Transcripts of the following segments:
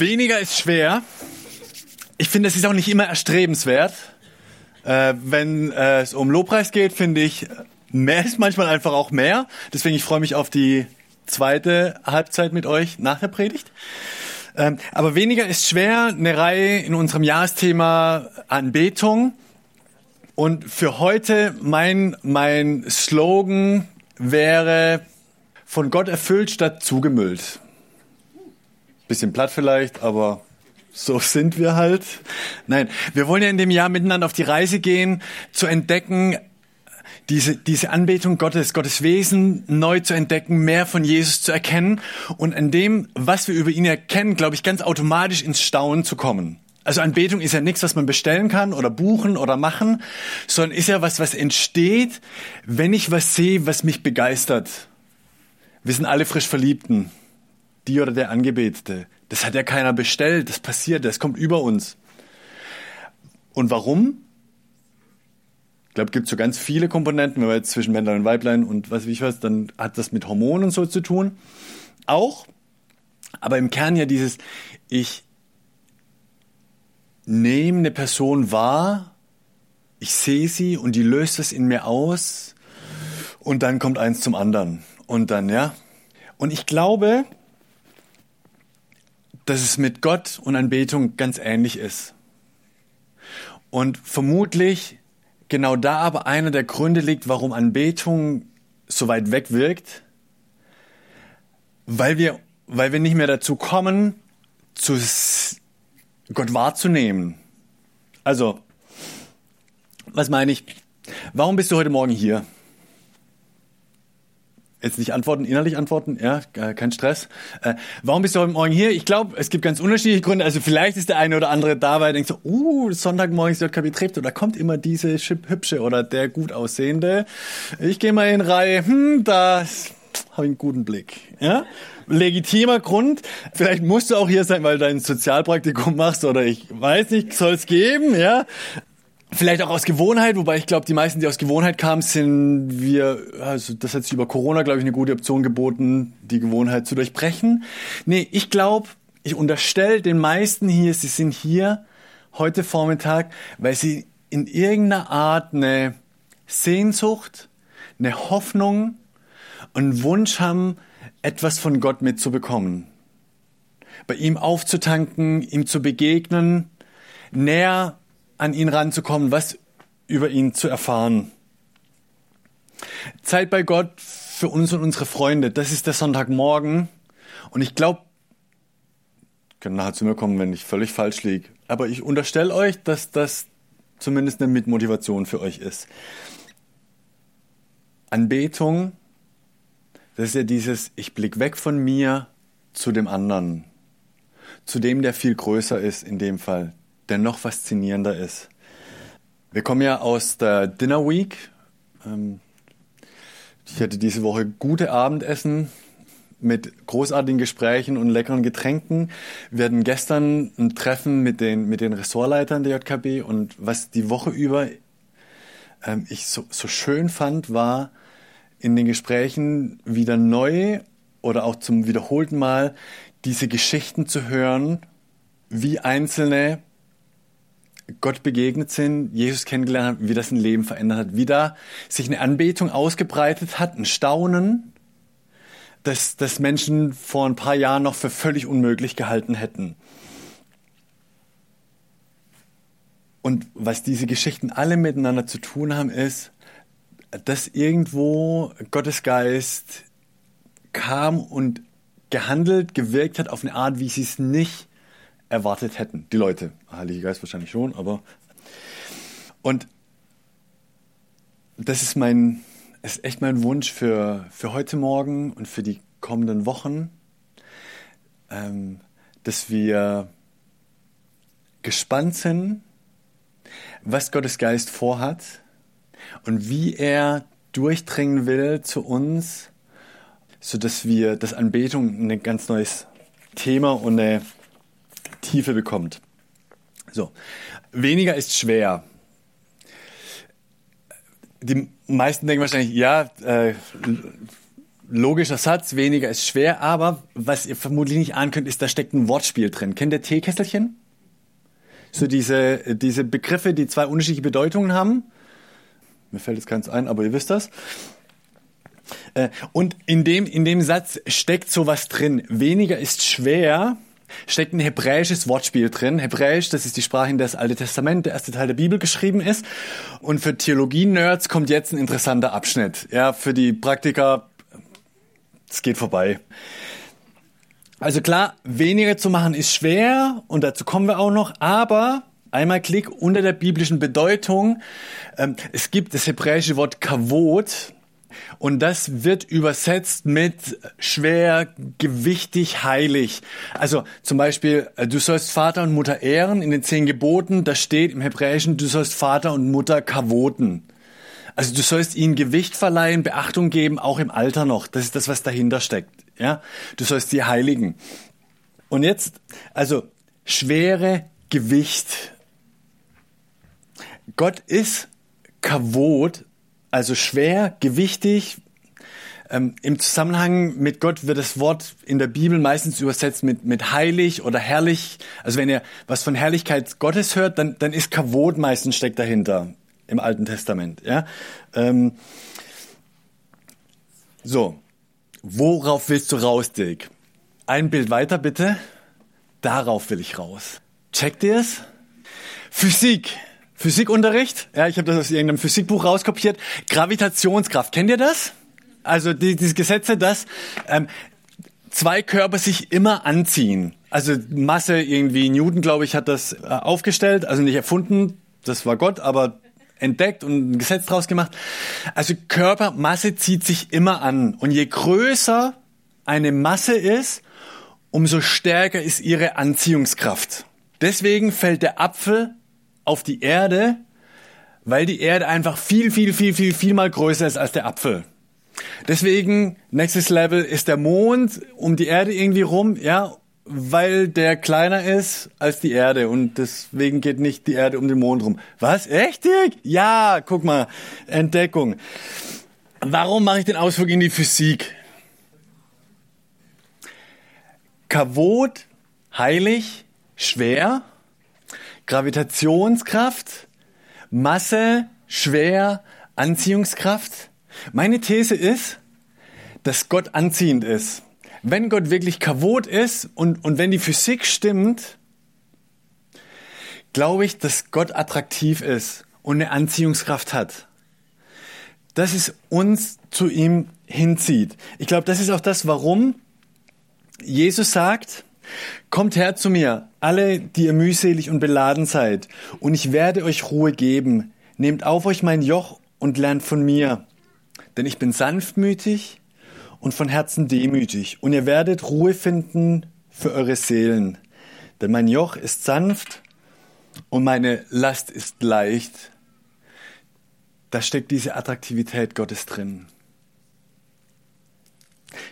Weniger ist schwer. Ich finde, es ist auch nicht immer erstrebenswert. Äh, wenn äh, es um Lobpreis geht, finde ich, mehr ist manchmal einfach auch mehr. Deswegen, ich freue mich auf die zweite Halbzeit mit euch nach der Predigt. Ähm, aber weniger ist schwer, eine Reihe in unserem Jahresthema Anbetung. Und für heute mein, mein Slogan wäre von Gott erfüllt statt zugemüllt. Bisschen platt vielleicht, aber so sind wir halt. Nein, wir wollen ja in dem Jahr miteinander auf die Reise gehen, zu entdecken, diese, diese Anbetung Gottes, Gottes Wesen neu zu entdecken, mehr von Jesus zu erkennen und an dem, was wir über ihn erkennen, glaube ich, ganz automatisch ins Staunen zu kommen. Also Anbetung ist ja nichts, was man bestellen kann oder buchen oder machen, sondern ist ja was, was entsteht, wenn ich was sehe, was mich begeistert. Wir sind alle frisch Verliebten die oder der Angebetete. Das hat ja keiner bestellt, das passiert, das kommt über uns. Und warum? Ich glaube, es gibt so ganz viele Komponenten, wenn wir jetzt zwischen Männlein und Weiblein und was wie ich was, dann hat das mit Hormonen und so zu tun. Auch, aber im Kern ja dieses, ich nehme eine Person wahr, ich sehe sie und die löst es in mir aus und dann kommt eins zum anderen. Und dann, ja. Und ich glaube, dass es mit Gott und Anbetung ganz ähnlich ist. Und vermutlich genau da aber einer der Gründe liegt, warum Anbetung so weit weg wirkt, weil wir, weil wir nicht mehr dazu kommen, zu Gott wahrzunehmen. Also, was meine ich? Warum bist du heute Morgen hier? Jetzt nicht antworten, innerlich antworten, ja, kein Stress. Äh, warum bist du heute Morgen hier? Ich glaube, es gibt ganz unterschiedliche Gründe. Also vielleicht ist der eine oder andere da, weil er denkt so, uh, Sonntagmorgen ist JKB Treptow, da kommt immer diese hübsche oder der gut aussehende. Ich gehe mal in Reihe, hm, da habe ich einen guten Blick. Ja? Legitimer Grund. Vielleicht musst du auch hier sein, weil du ein Sozialpraktikum machst oder ich weiß nicht, soll es geben, ja. Vielleicht auch aus Gewohnheit, wobei ich glaube, die meisten, die aus Gewohnheit kamen, sind wir, also das hat sich über Corona, glaube ich, eine gute Option geboten, die Gewohnheit zu durchbrechen. Nee, ich glaube, ich unterstelle den meisten hier, sie sind hier heute Vormittag, weil sie in irgendeiner Art eine Sehnsucht, eine Hoffnung und Wunsch haben, etwas von Gott mitzubekommen. Bei ihm aufzutanken, ihm zu begegnen, näher an ihn ranzukommen, was über ihn zu erfahren. Zeit bei Gott für uns und unsere Freunde, das ist der Sonntagmorgen. Und ich glaube, können nachher zu mir kommen, wenn ich völlig falsch liege. Aber ich unterstelle euch, dass das zumindest eine Mitmotivation für euch ist. Anbetung, das ist ja dieses, ich blick weg von mir zu dem anderen, zu dem, der viel größer ist in dem Fall, der noch faszinierender ist. Wir kommen ja aus der Dinner Week. Ähm, ich hatte diese Woche gute Abendessen mit großartigen Gesprächen und leckeren Getränken. Wir hatten gestern ein Treffen mit den, mit den Ressortleitern der JKB und was die Woche über ähm, ich so, so schön fand, war in den Gesprächen wieder neu oder auch zum wiederholten Mal diese Geschichten zu hören, wie Einzelne Gott begegnet sind, Jesus kennengelernt haben, wie das ein Leben verändert hat, wie da sich eine Anbetung ausgebreitet hat, ein Staunen, das, das Menschen vor ein paar Jahren noch für völlig unmöglich gehalten hätten. Und was diese Geschichten alle miteinander zu tun haben, ist, dass irgendwo Gottes Geist kam und gehandelt, gewirkt hat auf eine Art, wie sie es nicht erwartet hätten. Die Leute. Heilige Geist wahrscheinlich schon, aber. Und das ist mein ist echt mein Wunsch für, für heute Morgen und für die kommenden Wochen, ähm, dass wir gespannt sind, was Gottes Geist vorhat und wie er durchdringen will zu uns, so dass wir, dass Anbetung ein ganz neues Thema und eine Tiefe bekommt. So, weniger ist schwer. Die meisten denken wahrscheinlich, ja, äh, logischer Satz, weniger ist schwer, aber was ihr vermutlich nicht ahnen könnt, ist, da steckt ein Wortspiel drin. Kennt ihr Teekesselchen? So diese, diese Begriffe, die zwei unterschiedliche Bedeutungen haben. Mir fällt jetzt keins ein, aber ihr wisst das. Äh, und in dem, in dem Satz steckt sowas drin. Weniger ist schwer, steckt ein hebräisches Wortspiel drin. Hebräisch, das ist die Sprache, in der das Alte Testament, der erste Teil der Bibel geschrieben ist. Und für Theologie-Nerds kommt jetzt ein interessanter Abschnitt. Ja, für die Praktiker, es geht vorbei. Also klar, weniger zu machen ist schwer und dazu kommen wir auch noch, aber einmal Klick unter der biblischen Bedeutung. Ähm, es gibt das hebräische Wort Kavod, und das wird übersetzt mit schwer, gewichtig, heilig. Also zum Beispiel, äh, du sollst Vater und Mutter ehren in den zehn Geboten. Da steht im Hebräischen, du sollst Vater und Mutter kavoten. Also du sollst ihnen Gewicht verleihen, Beachtung geben, auch im Alter noch. Das ist das, was dahinter steckt. Ja, du sollst sie heiligen. Und jetzt, also schwere Gewicht. Gott ist Kavot also schwer, gewichtig. Ähm, Im Zusammenhang mit Gott wird das Wort in der Bibel meistens übersetzt mit, mit heilig oder herrlich. Also wenn ihr was von Herrlichkeit Gottes hört, dann, dann ist Kavod meistens steckt dahinter im Alten Testament. Ja? Ähm, so, worauf willst du raus, Dick? Ein Bild weiter bitte. Darauf will ich raus. Checkt ihr es? Physik. Physikunterricht. Ja, ich habe das aus irgendeinem Physikbuch rauskopiert. Gravitationskraft. Kennt ihr das? Also die, diese Gesetze, dass ähm, zwei Körper sich immer anziehen. Also Masse irgendwie, Newton, glaube ich, hat das äh, aufgestellt, also nicht erfunden, das war Gott, aber entdeckt und ein Gesetz draus gemacht. Also Körpermasse zieht sich immer an. Und je größer eine Masse ist, umso stärker ist ihre Anziehungskraft. Deswegen fällt der Apfel auf die Erde, weil die Erde einfach viel, viel, viel, viel, viel mal größer ist als der Apfel. Deswegen, nächstes Level ist der Mond um die Erde irgendwie rum, ja, weil der kleiner ist als die Erde und deswegen geht nicht die Erde um den Mond rum. Was? Echt? Ja, guck mal, Entdeckung. Warum mache ich den Ausflug in die Physik? Kavot, heilig, schwer, Gravitationskraft, Masse, schwer, Anziehungskraft. Meine These ist, dass Gott anziehend ist. Wenn Gott wirklich kavot ist und, und wenn die Physik stimmt, glaube ich, dass Gott attraktiv ist und eine Anziehungskraft hat. Dass es uns zu ihm hinzieht. Ich glaube, das ist auch das, warum Jesus sagt, Kommt her zu mir, alle, die ihr mühselig und beladen seid, und ich werde euch Ruhe geben. Nehmt auf euch mein Joch und lernt von mir. Denn ich bin sanftmütig und von Herzen demütig, und ihr werdet Ruhe finden für eure Seelen. Denn mein Joch ist sanft und meine Last ist leicht. Da steckt diese Attraktivität Gottes drin.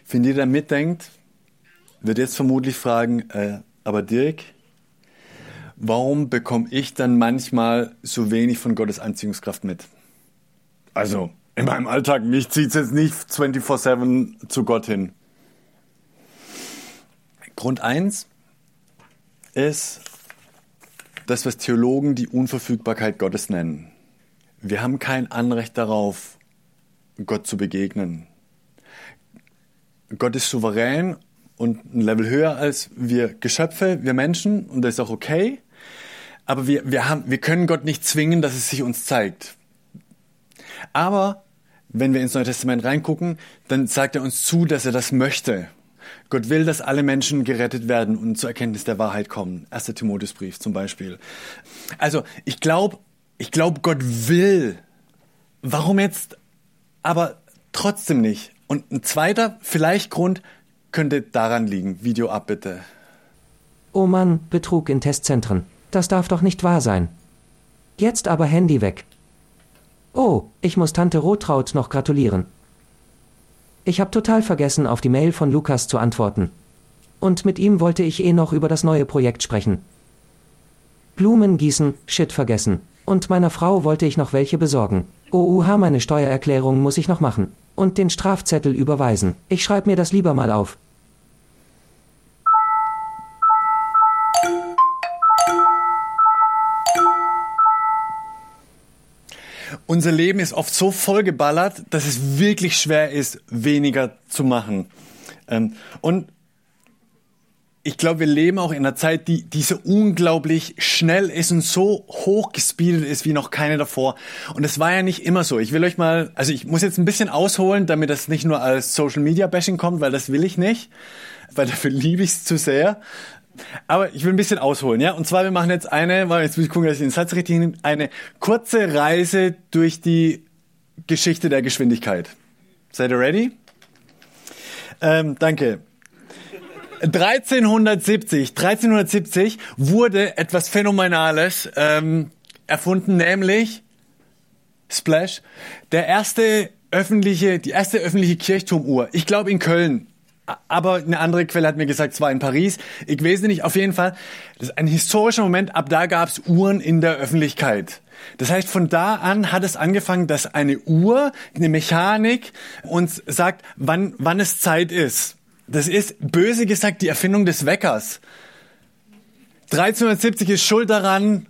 Wenn ihr da mitdenkt, wird jetzt vermutlich fragen, äh, aber Dirk, warum bekomme ich dann manchmal so wenig von Gottes Anziehungskraft mit? Also, in meinem Alltag, mich zieht es jetzt nicht 24-7 zu Gott hin. Grund 1 ist das, was Theologen die Unverfügbarkeit Gottes nennen. Wir haben kein Anrecht darauf, Gott zu begegnen. Gott ist souverän und ein Level höher als wir Geschöpfe, wir Menschen, und das ist auch okay. Aber wir, wir, haben, wir können Gott nicht zwingen, dass es sich uns zeigt. Aber wenn wir ins Neue Testament reingucken, dann sagt er uns zu, dass er das möchte. Gott will, dass alle Menschen gerettet werden und zur Erkenntnis der Wahrheit kommen. 1. Timotheusbrief zum Beispiel. Also ich glaube, ich glaube, Gott will. Warum jetzt aber trotzdem nicht. Und ein zweiter, vielleicht Grund, könnte daran liegen. Video ab, bitte. Oh Mann, Betrug in Testzentren. Das darf doch nicht wahr sein. Jetzt aber Handy weg. Oh, ich muss Tante Rotraut noch gratulieren. Ich habe total vergessen, auf die Mail von Lukas zu antworten. Und mit ihm wollte ich eh noch über das neue Projekt sprechen. Blumen gießen, shit vergessen. Und meiner Frau wollte ich noch welche besorgen. OUH, meine Steuererklärung muss ich noch machen. Und den Strafzettel überweisen. Ich schreib mir das lieber mal auf. Unser Leben ist oft so vollgeballert, dass es wirklich schwer ist, weniger zu machen. Ähm, und ich glaube, wir leben auch in einer Zeit, die, die so unglaublich schnell ist und so hoch gespeedet ist wie noch keine davor. Und es war ja nicht immer so. Ich will euch mal, also ich muss jetzt ein bisschen ausholen, damit das nicht nur als Social Media Bashing kommt, weil das will ich nicht, weil dafür liebe ich es zu sehr. Aber ich will ein bisschen ausholen, ja. Und zwar, wir machen jetzt eine, weil jetzt muss ich gucken, dass ich den Satz richtig nehme, eine kurze Reise durch die Geschichte der Geschwindigkeit. Seid ihr ready? Ähm, danke. 1370, 1370 wurde etwas Phänomenales ähm, erfunden, nämlich Splash, der erste öffentliche, die erste öffentliche Kirchturmuhr. Ich glaube in Köln. Aber eine andere Quelle hat mir gesagt, es war in Paris. Ich weiß nicht, auf jeden Fall. Das ist ein historischer Moment. Ab da gab es Uhren in der Öffentlichkeit. Das heißt, von da an hat es angefangen, dass eine Uhr, eine Mechanik uns sagt, wann, wann es Zeit ist. Das ist böse gesagt die Erfindung des Weckers. 1370 ist schuld daran,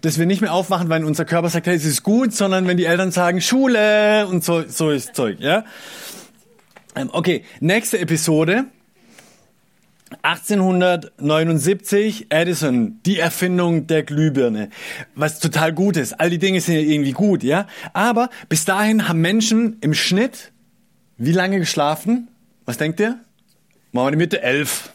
dass wir nicht mehr aufwachen, weil unser Körper sagt, hey, es ist gut, sondern wenn die Eltern sagen, Schule und so, so ist Zeug, ja. Ähm, okay, nächste Episode. 1879, Edison, die Erfindung der Glühbirne, was total gut ist. All die Dinge sind ja irgendwie gut, ja. Aber bis dahin haben Menschen im Schnitt wie lange geschlafen? Was denkt ihr? Machen wir die Mitte elf.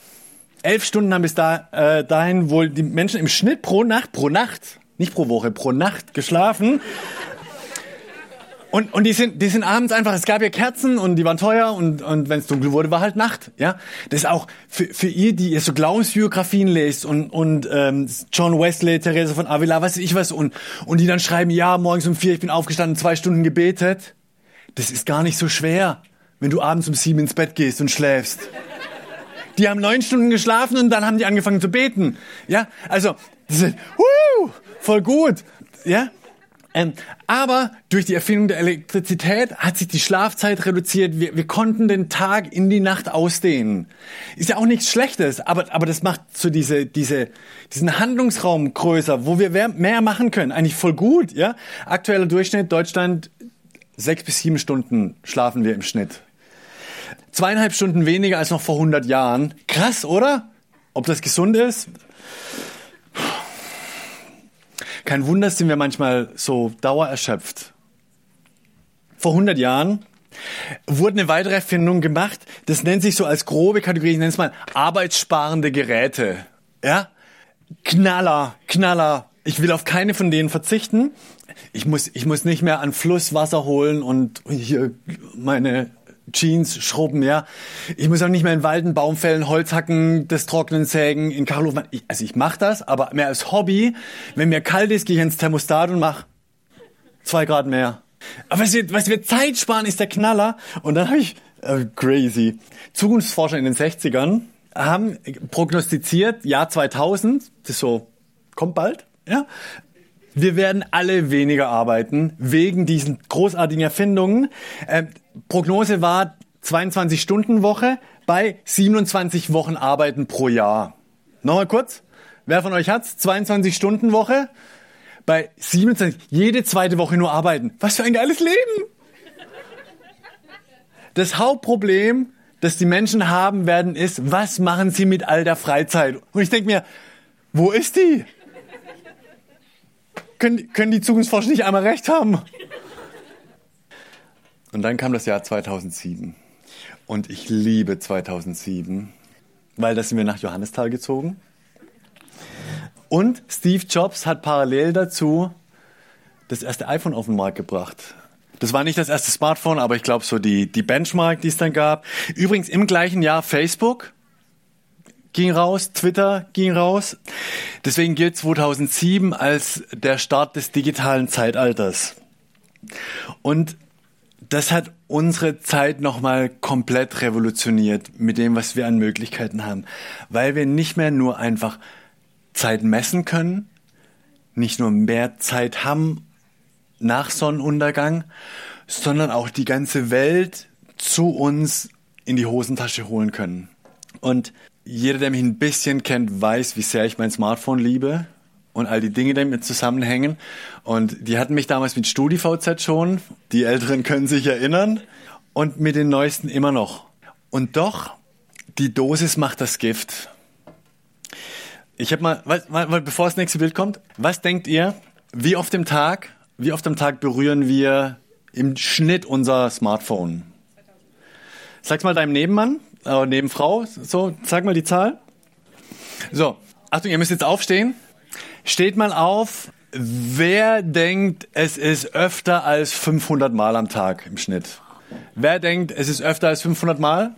Elf Stunden haben bis da, äh, dahin wohl die Menschen im Schnitt pro Nacht, pro Nacht, nicht pro Woche, pro Nacht geschlafen. Und, und die sind, die sind abends einfach, es gab ja Kerzen und die waren teuer und, und wenn es dunkel wurde, war halt Nacht. Ja, Das ist auch für, für ihr, die ihr so Glaubensbiografien lest und, und ähm, John Wesley, Therese von Avila, weiß ich was, und, und die dann schreiben, ja, morgens um vier, ich bin aufgestanden, zwei Stunden gebetet. Das ist gar nicht so schwer, wenn du abends um sieben ins Bett gehst und schläfst. Die haben neun Stunden geschlafen und dann haben die angefangen zu beten. Ja, also, ist, woo, voll gut. Ja, ähm, aber durch die Erfindung der Elektrizität hat sich die Schlafzeit reduziert. Wir, wir konnten den Tag in die Nacht ausdehnen. Ist ja auch nichts Schlechtes, aber, aber das macht so diese, diese, diesen Handlungsraum größer, wo wir mehr machen können. Eigentlich voll gut, ja. Aktueller Durchschnitt Deutschland sechs bis sieben Stunden schlafen wir im Schnitt. Zweieinhalb Stunden weniger als noch vor 100 Jahren. Krass, oder? Ob das gesund ist? Kein Wunder sind wir manchmal so dauererschöpft. Vor 100 Jahren wurde eine weitere Erfindung gemacht. Das nennt sich so als grobe Kategorie, ich nenne es mal arbeitssparende Geräte. Ja? Knaller, Knaller. Ich will auf keine von denen verzichten. Ich muss, ich muss nicht mehr an Flusswasser holen und hier meine Jeans schrubben, ja. Ich muss auch nicht mehr in Walden Baum fällen, Holz hacken, das Trocknen sägen, in Kachelhof. Also ich mache das, aber mehr als Hobby. Wenn mir kalt ist, gehe ich ins Thermostat und mach zwei Grad mehr. Aber was wir, was wir Zeit sparen, ist der Knaller. Und dann habe ich, äh, crazy, Zukunftsforscher in den 60ern haben prognostiziert, Jahr 2000, das so, kommt bald, ja, wir werden alle weniger arbeiten wegen diesen großartigen Erfindungen. Ähm, Prognose war 22 Stunden Woche bei 27 Wochen Arbeiten pro Jahr. Nochmal kurz. Wer von euch hat's? 22 Stunden Woche bei 27, jede zweite Woche nur arbeiten. Was für ein geiles Leben! Das Hauptproblem, das die Menschen haben werden, ist, was machen sie mit all der Freizeit? Und ich denke mir, wo ist die? Können, können die Zukunftsforscher nicht einmal recht haben? Und dann kam das Jahr 2007. Und ich liebe 2007, weil da sind wir nach Johannisthal gezogen. Und Steve Jobs hat parallel dazu das erste iPhone auf den Markt gebracht. Das war nicht das erste Smartphone, aber ich glaube so die, die Benchmark, die es dann gab. Übrigens im gleichen Jahr Facebook ging raus, Twitter ging raus. Deswegen gilt 2007 als der Start des digitalen Zeitalters. Und das hat unsere Zeit nochmal komplett revolutioniert mit dem, was wir an Möglichkeiten haben. Weil wir nicht mehr nur einfach Zeit messen können, nicht nur mehr Zeit haben nach Sonnenuntergang, sondern auch die ganze Welt zu uns in die Hosentasche holen können. Und jeder, der mich ein bisschen kennt, weiß, wie sehr ich mein Smartphone liebe und all die Dinge, die damit zusammenhängen. Und die hatten mich damals mit StudiVZ schon. Die Älteren können sich erinnern. Und mit den neuesten immer noch. Und doch, die Dosis macht das Gift. Ich habe mal, was, mal, bevor das nächste Bild kommt, was denkt ihr, wie oft im Tag, wie oft am Tag berühren wir im Schnitt unser Smartphone? Sag's mal deinem Nebenmann, äh, Nebenfrau, so, sag mal die Zahl. So, Achtung, ihr müsst jetzt aufstehen. Steht mal auf, wer denkt, es ist öfter als 500 Mal am Tag im Schnitt? Wer denkt, es ist öfter als 500 Mal?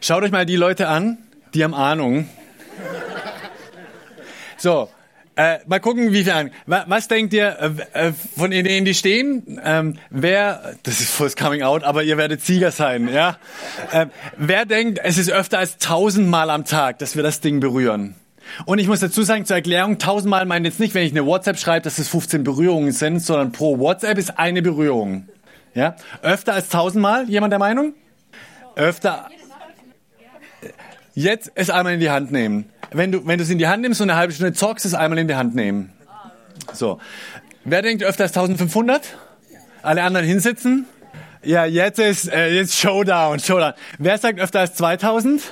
Schaut euch mal die Leute an, die haben Ahnung. So, äh, mal gucken, wie viel. Was denkt ihr äh, äh, von denen, die stehen? Ähm, wer, das ist fürs Coming Out, aber ihr werdet Sieger sein, ja? Äh, wer denkt, es ist öfter als tausendmal am Tag, dass wir das Ding berühren? Und ich muss dazu sagen, zur Erklärung, tausendmal meint jetzt nicht, wenn ich eine WhatsApp schreibe, dass es 15 Berührungen sind, sondern pro WhatsApp ist eine Berührung. Ja? Öfter als tausendmal? Jemand der Meinung? Öfter. Jetzt es einmal in die Hand nehmen. Wenn du, wenn du es in die Hand nimmst und eine halbe Stunde zockst, es einmal in die Hand nehmen. So. Wer denkt öfter als 1500? Alle anderen hinsitzen? Ja, jetzt ist, äh, jetzt Showdown, Showdown. Wer sagt öfter als 2000?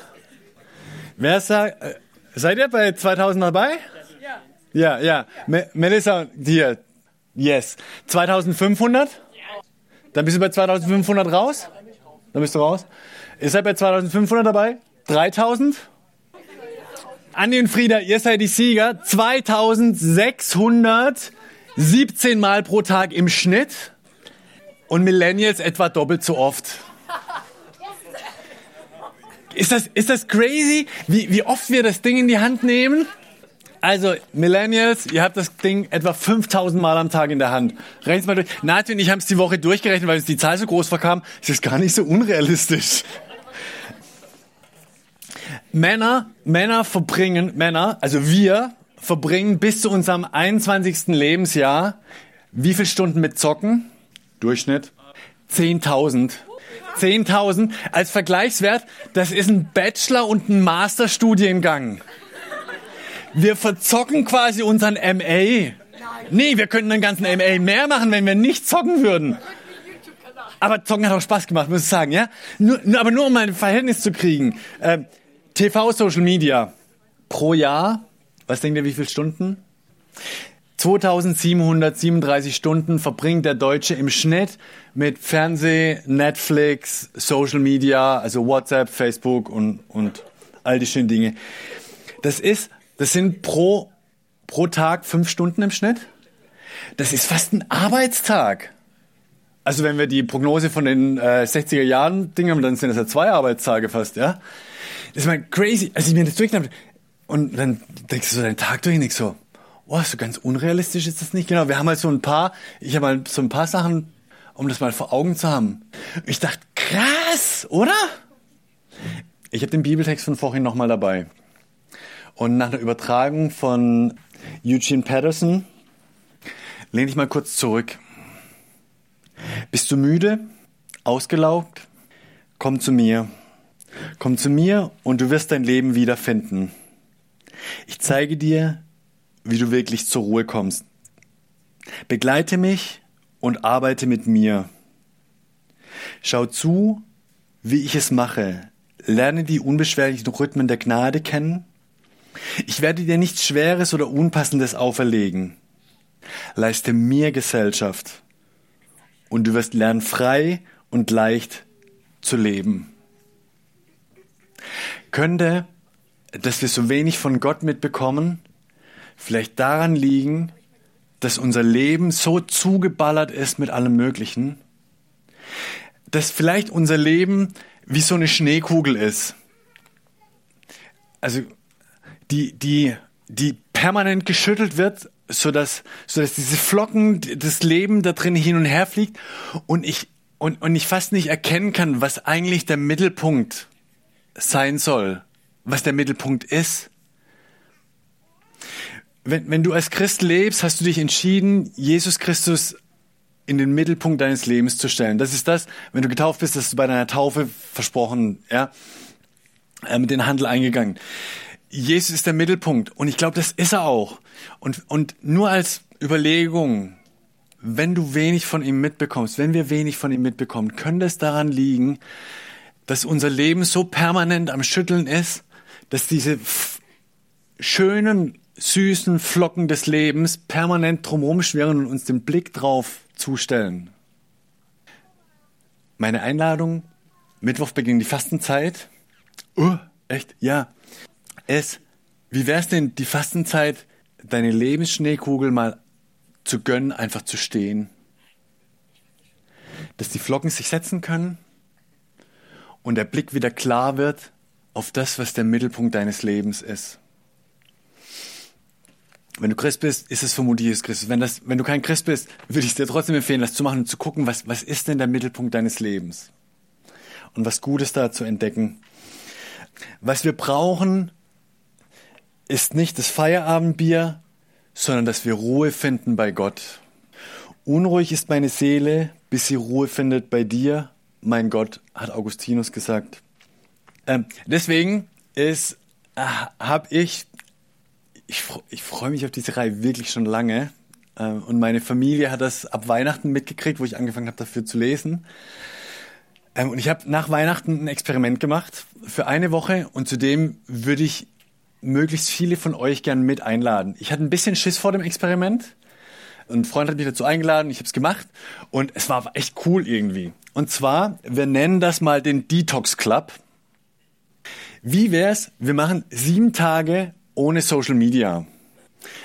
Wer sagt, äh, Seid ihr bei 2000 dabei? Ja. Ja, ja. Me Melissa, hier. Yes. 2500? Dann bist du bei 2500 raus? Dann bist du raus. Ihr seid bei 2500 dabei? 3000? Andi und Frieda, ihr seid die Sieger. 2617 Mal pro Tag im Schnitt. Und Millennials etwa doppelt so oft. Ist das, ist das crazy, wie, wie oft wir das Ding in die Hand nehmen? Also, Millennials, ihr habt das Ding etwa 5000 Mal am Tag in der Hand. Rechnet mal durch. Nadja und ich haben es die Woche durchgerechnet, weil uns die Zahl so groß verkam. Es ist gar nicht so unrealistisch. Männer, Männer verbringen, Männer, also wir verbringen bis zu unserem 21. Lebensjahr wie viele Stunden mit Zocken? Durchschnitt? 10.000. 10.000 als Vergleichswert, das ist ein Bachelor- und ein Masterstudiengang. Wir verzocken quasi unseren MA. Nee, wir könnten den ganzen MA mehr machen, wenn wir nicht zocken würden. Aber zocken hat auch Spaß gemacht, muss ich sagen, ja? Nur, aber nur um ein Verhältnis zu kriegen. Äh, TV, Social Media. Pro Jahr, was denkt ihr, wie viele Stunden? 2737 Stunden verbringt der Deutsche im Schnitt mit Fernseh, Netflix, Social Media, also WhatsApp, Facebook und, und all die schönen Dinge. Das ist, das sind pro, pro Tag fünf Stunden im Schnitt. Das ist fast ein Arbeitstag. Also wenn wir die Prognose von den äh, 60er Jahren Dingen haben, dann sind das ja zwei Arbeitstage fast, ja. Das ist mal crazy. Als ich mir das durchgenommen und dann denkst du so deinen Tag durch und so, oh, so ganz unrealistisch ist das nicht. Genau, wir haben halt so ein paar, ich habe mal so ein paar Sachen, um das mal vor Augen zu haben. Ich dachte, krass, oder? Ich habe den Bibeltext von vorhin nochmal dabei. Und nach einer Übertragung von Eugene Patterson lehne ich mal kurz zurück. Bist du müde? Ausgelaugt? Komm zu mir. Komm zu mir und du wirst dein Leben wiederfinden. Ich zeige dir, wie du wirklich zur Ruhe kommst. Begleite mich und arbeite mit mir. Schau zu, wie ich es mache. Lerne die unbeschwerlichen Rhythmen der Gnade kennen. Ich werde dir nichts Schweres oder Unpassendes auferlegen. Leiste mir Gesellschaft und du wirst lernen, frei und leicht zu leben. Könnte, dass wir so wenig von Gott mitbekommen, vielleicht daran liegen, dass unser Leben so zugeballert ist mit allem Möglichen, dass vielleicht unser Leben wie so eine Schneekugel ist. Also die, die, die permanent geschüttelt wird, sodass, sodass diese Flocken, das Leben da drin hin und her fliegt und ich, und, und ich fast nicht erkennen kann, was eigentlich der Mittelpunkt sein soll, was der Mittelpunkt ist. Wenn, wenn du als Christ lebst, hast du dich entschieden, Jesus Christus in den Mittelpunkt deines Lebens zu stellen. Das ist das, wenn du getauft bist, das ist bei deiner Taufe versprochen, ja, äh, mit den Handel eingegangen. Jesus ist der Mittelpunkt und ich glaube, das ist er auch. Und, und nur als Überlegung, wenn du wenig von ihm mitbekommst, wenn wir wenig von ihm mitbekommen, könnte es daran liegen, dass unser Leben so permanent am Schütteln ist, dass diese schönen, süßen Flocken des Lebens permanent drumherum schwirren und uns den Blick drauf zustellen. Meine Einladung, Mittwoch beginnt die Fastenzeit. Oh, echt? Ja. Es, wie wär's denn, die Fastenzeit, deine Lebensschneekugel mal zu gönnen, einfach zu stehen? Dass die Flocken sich setzen können und der Blick wieder klar wird auf das, was der Mittelpunkt deines Lebens ist. Wenn du Christ bist, ist es vermutlich Jesus Christus. Wenn, das, wenn du kein Christ bist, würde ich dir trotzdem empfehlen, das zu machen und zu gucken, was, was ist denn der Mittelpunkt deines Lebens? Und was Gutes da zu entdecken. Was wir brauchen, ist nicht das Feierabendbier, sondern dass wir Ruhe finden bei Gott. Unruhig ist meine Seele, bis sie Ruhe findet bei dir, mein Gott, hat Augustinus gesagt. Ähm, deswegen ist, äh, habe ich ich, ich freue mich auf diese Reihe wirklich schon lange. Ähm, und meine Familie hat das ab Weihnachten mitgekriegt, wo ich angefangen habe, dafür zu lesen. Ähm, und ich habe nach Weihnachten ein Experiment gemacht für eine Woche und zudem würde ich möglichst viele von euch gern mit einladen. Ich hatte ein bisschen Schiss vor dem Experiment. Ein Freund hat mich dazu eingeladen, ich habe es gemacht und es war echt cool irgendwie. Und zwar, wir nennen das mal den Detox Club. Wie wär's? Wir machen sieben Tage ohne Social Media.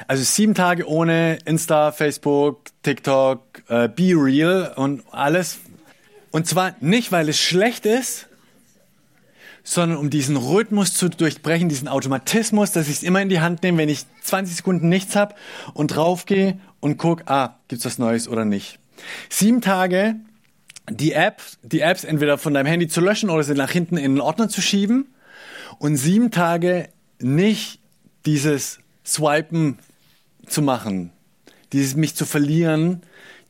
Also sieben Tage ohne Insta, Facebook, TikTok, äh, Be Real und alles. Und zwar nicht, weil es schlecht ist, sondern um diesen Rhythmus zu durchbrechen, diesen Automatismus, dass ich es immer in die Hand nehme, wenn ich 20 Sekunden nichts habe und draufgehe und guck, ah, gibt's was Neues oder nicht. Sieben Tage die App, die Apps entweder von deinem Handy zu löschen oder sie nach hinten in den Ordner zu schieben und sieben Tage nicht dieses Swipen zu machen, dieses mich zu verlieren,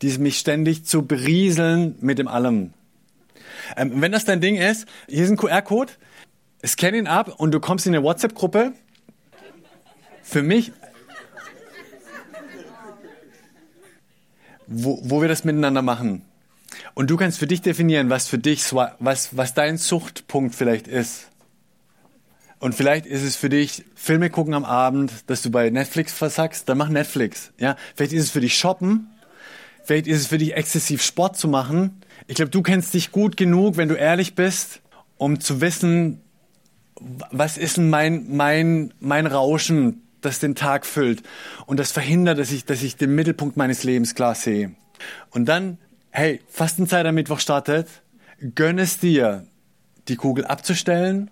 dieses mich ständig zu berieseln mit dem allem. Ähm, wenn das dein Ding ist, hier ist ein QR-Code, scan ihn ab und du kommst in eine WhatsApp-Gruppe. Für mich, wo, wo wir das miteinander machen. Und du kannst für dich definieren, was für dich, was, was dein Suchtpunkt vielleicht ist. Und vielleicht ist es für dich Filme gucken am Abend, dass du bei Netflix versagst, dann mach Netflix. Ja, vielleicht ist es für dich shoppen. Vielleicht ist es für dich exzessiv Sport zu machen. Ich glaube, du kennst dich gut genug, wenn du ehrlich bist, um zu wissen, was ist denn mein, mein, mein Rauschen, das den Tag füllt und das verhindert, dass ich, dass ich den Mittelpunkt meines Lebens klar sehe. Und dann, hey, Fastenzeit am Mittwoch startet, gönn es dir, die Kugel abzustellen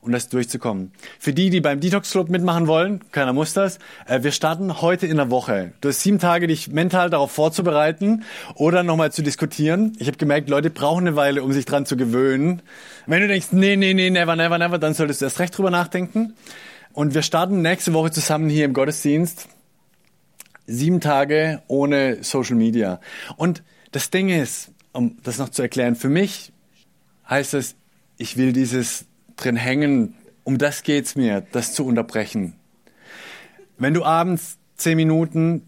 um das durchzukommen. Für die, die beim Detox Club mitmachen wollen, keiner muss das, äh, wir starten heute in der Woche. Du hast sieben Tage, dich mental darauf vorzubereiten oder nochmal zu diskutieren. Ich habe gemerkt, Leute brauchen eine Weile, um sich dran zu gewöhnen. Wenn du denkst, nee, nee, nee, never, never, never, dann solltest du erst recht drüber nachdenken. Und wir starten nächste Woche zusammen hier im Gottesdienst. Sieben Tage ohne Social Media. Und das Ding ist, um das noch zu erklären, für mich heißt es, ich will dieses drin hängen. Um das geht's mir, das zu unterbrechen. Wenn du abends zehn Minuten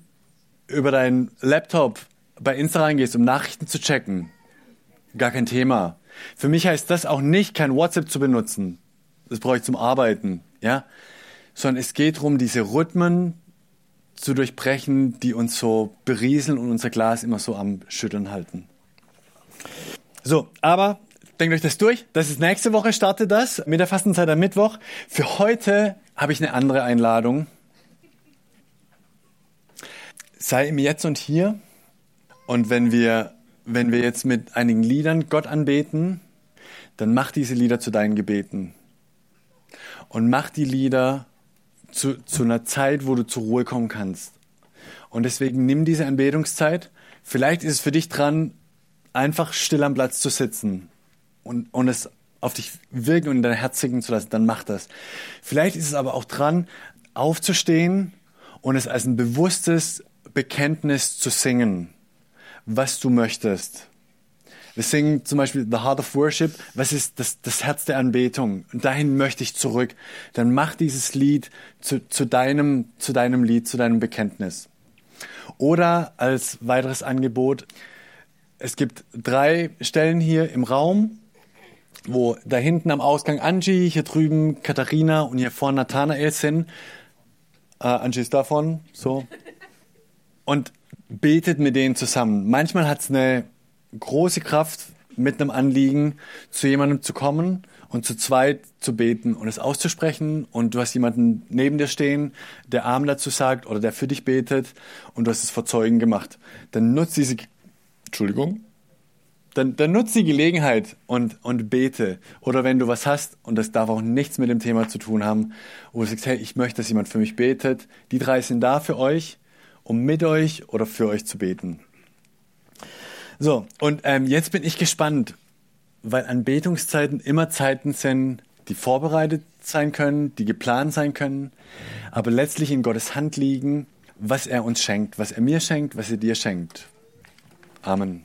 über deinen Laptop bei Insta reingehst, um Nachrichten zu checken, gar kein Thema. Für mich heißt das auch nicht, kein WhatsApp zu benutzen. Das brauche ich zum Arbeiten, ja. Sondern es geht darum, diese Rhythmen zu durchbrechen, die uns so berieseln und unser Glas immer so am Schütteln halten. So, aber denkt euch das durch. Das ist nächste Woche startet das mit der Fastenzeit am Mittwoch. Für heute habe ich eine andere Einladung. sei im Jetzt und Hier. Und wenn wir, wenn wir jetzt mit einigen Liedern Gott anbeten, dann mach diese Lieder zu deinen Gebeten. Und mach die Lieder zu, zu einer Zeit, wo du zur Ruhe kommen kannst. Und deswegen nimm diese Anbetungszeit. Vielleicht ist es für dich dran, einfach still am Platz zu sitzen und, und es auf dich wirken und in dein Herz sinken zu lassen, dann mach das. Vielleicht ist es aber auch dran, aufzustehen und es als ein bewusstes Bekenntnis zu singen, was du möchtest. Wir singen zum Beispiel The Heart of Worship. Was ist das, das Herz der Anbetung? Und dahin möchte ich zurück. Dann mach dieses Lied zu, zu, deinem, zu deinem Lied, zu deinem Bekenntnis. Oder als weiteres Angebot, es gibt drei Stellen hier im Raum, wo da hinten am Ausgang Angie, hier drüben Katharina und hier vorne Nathanael sind. Äh, Angie ist davon, so. Und betet mit denen zusammen. Manchmal hat es eine große Kraft, mit einem Anliegen zu jemandem zu kommen und zu zweit zu beten und es auszusprechen und du hast jemanden neben dir stehen, der Arm dazu sagt oder der für dich betet und du hast es vor Zeugen gemacht. Dann nutzt diese, Entschuldigung, dann, dann nutzt die Gelegenheit und, und bete. Oder wenn du was hast, und das darf auch nichts mit dem Thema zu tun haben, wo du sagst, hey, ich möchte, dass jemand für mich betet. Die drei sind da für euch, um mit euch oder für euch zu beten. So, und ähm, jetzt bin ich gespannt, weil Anbetungszeiten immer Zeiten sind, die vorbereitet sein können, die geplant sein können, aber letztlich in Gottes Hand liegen, was er uns schenkt, was er mir schenkt, was er dir schenkt. Amen.